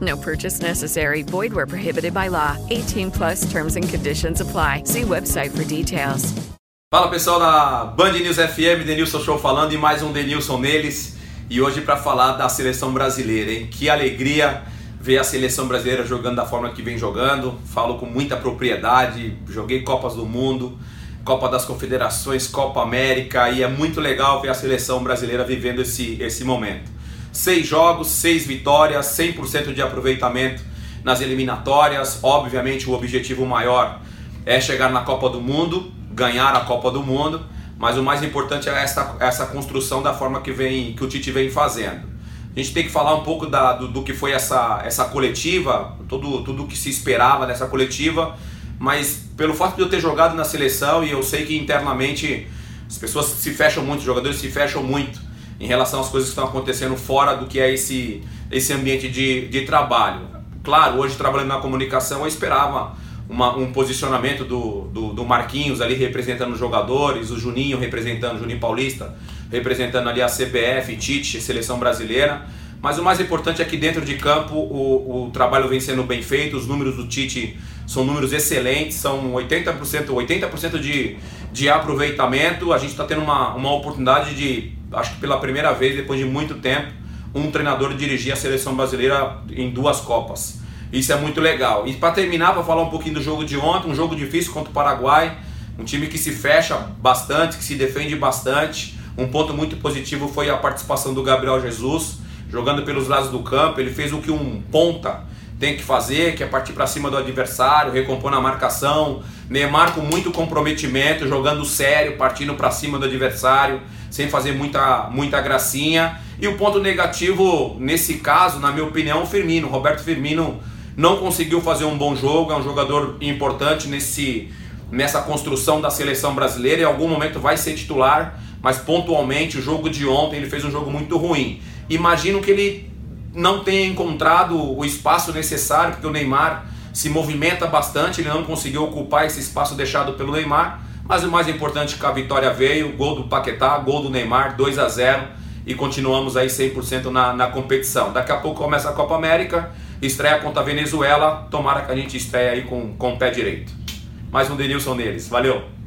No purchase necessary. Void where prohibited by law. 18 plus terms and conditions apply. See website for details. Fala pessoal da Band News FM, Denilson Show falando e mais um Denilson neles. E hoje para falar da seleção brasileira, hein? Que alegria ver a seleção brasileira jogando da forma que vem jogando. Falo com muita propriedade, joguei Copas do Mundo, Copa das Confederações, Copa América e é muito legal ver a seleção brasileira vivendo esse, esse momento. Seis jogos, seis vitórias, 100% de aproveitamento nas eliminatórias. Obviamente o objetivo maior é chegar na Copa do Mundo, ganhar a Copa do Mundo, mas o mais importante é essa, essa construção da forma que, vem, que o Tite vem fazendo. A gente tem que falar um pouco da, do, do, que foi essa, essa coletiva, tudo, tudo que se esperava dessa coletiva, mas pelo fato de eu ter jogado na seleção e eu sei que internamente as pessoas se fecham muito, os jogadores se fecham muito em relação às coisas que estão acontecendo fora do que é esse, esse ambiente de, de trabalho. Claro, hoje trabalhando na comunicação eu esperava uma, um posicionamento do, do, do, Marquinhos ali representando os jogadores, o Juninho representando, o Juninho Paulista representando ali a CBF, Tite, seleção brasileira. Mas o mais importante é que dentro de campo o, o trabalho vem sendo bem feito, os números do Tite são números excelentes, são 80%, 80% de, de aproveitamento. A gente está tendo uma, uma oportunidade de, acho que pela primeira vez, depois de muito tempo, um treinador dirigir a seleção brasileira em duas Copas. Isso é muito legal. E para terminar, para falar um pouquinho do jogo de ontem, um jogo difícil contra o Paraguai, um time que se fecha bastante, que se defende bastante. Um ponto muito positivo foi a participação do Gabriel Jesus, jogando pelos lados do campo. Ele fez o que um ponta tem que fazer, que é partir para cima do adversário, recompor na marcação. Neymar com muito comprometimento, jogando sério, partindo para cima do adversário, sem fazer muita, muita gracinha. E o ponto negativo nesse caso, na minha opinião, o Firmino. Roberto Firmino não conseguiu fazer um bom jogo, é um jogador importante nesse, nessa construção da seleção brasileira. Em algum momento vai ser titular, mas pontualmente o jogo de ontem ele fez um jogo muito ruim. Imagino que ele não tenha encontrado o espaço necessário, porque o Neymar se movimenta bastante, ele não conseguiu ocupar esse espaço deixado pelo Neymar. Mas o mais importante é que a vitória veio, gol do Paquetá, gol do Neymar, 2 a 0 e continuamos aí 100% na, na competição. Daqui a pouco começa a Copa América estreia contra a Venezuela. Tomara que a gente estreia aí com, com o pé direito. Mais um Denilson neles. Valeu!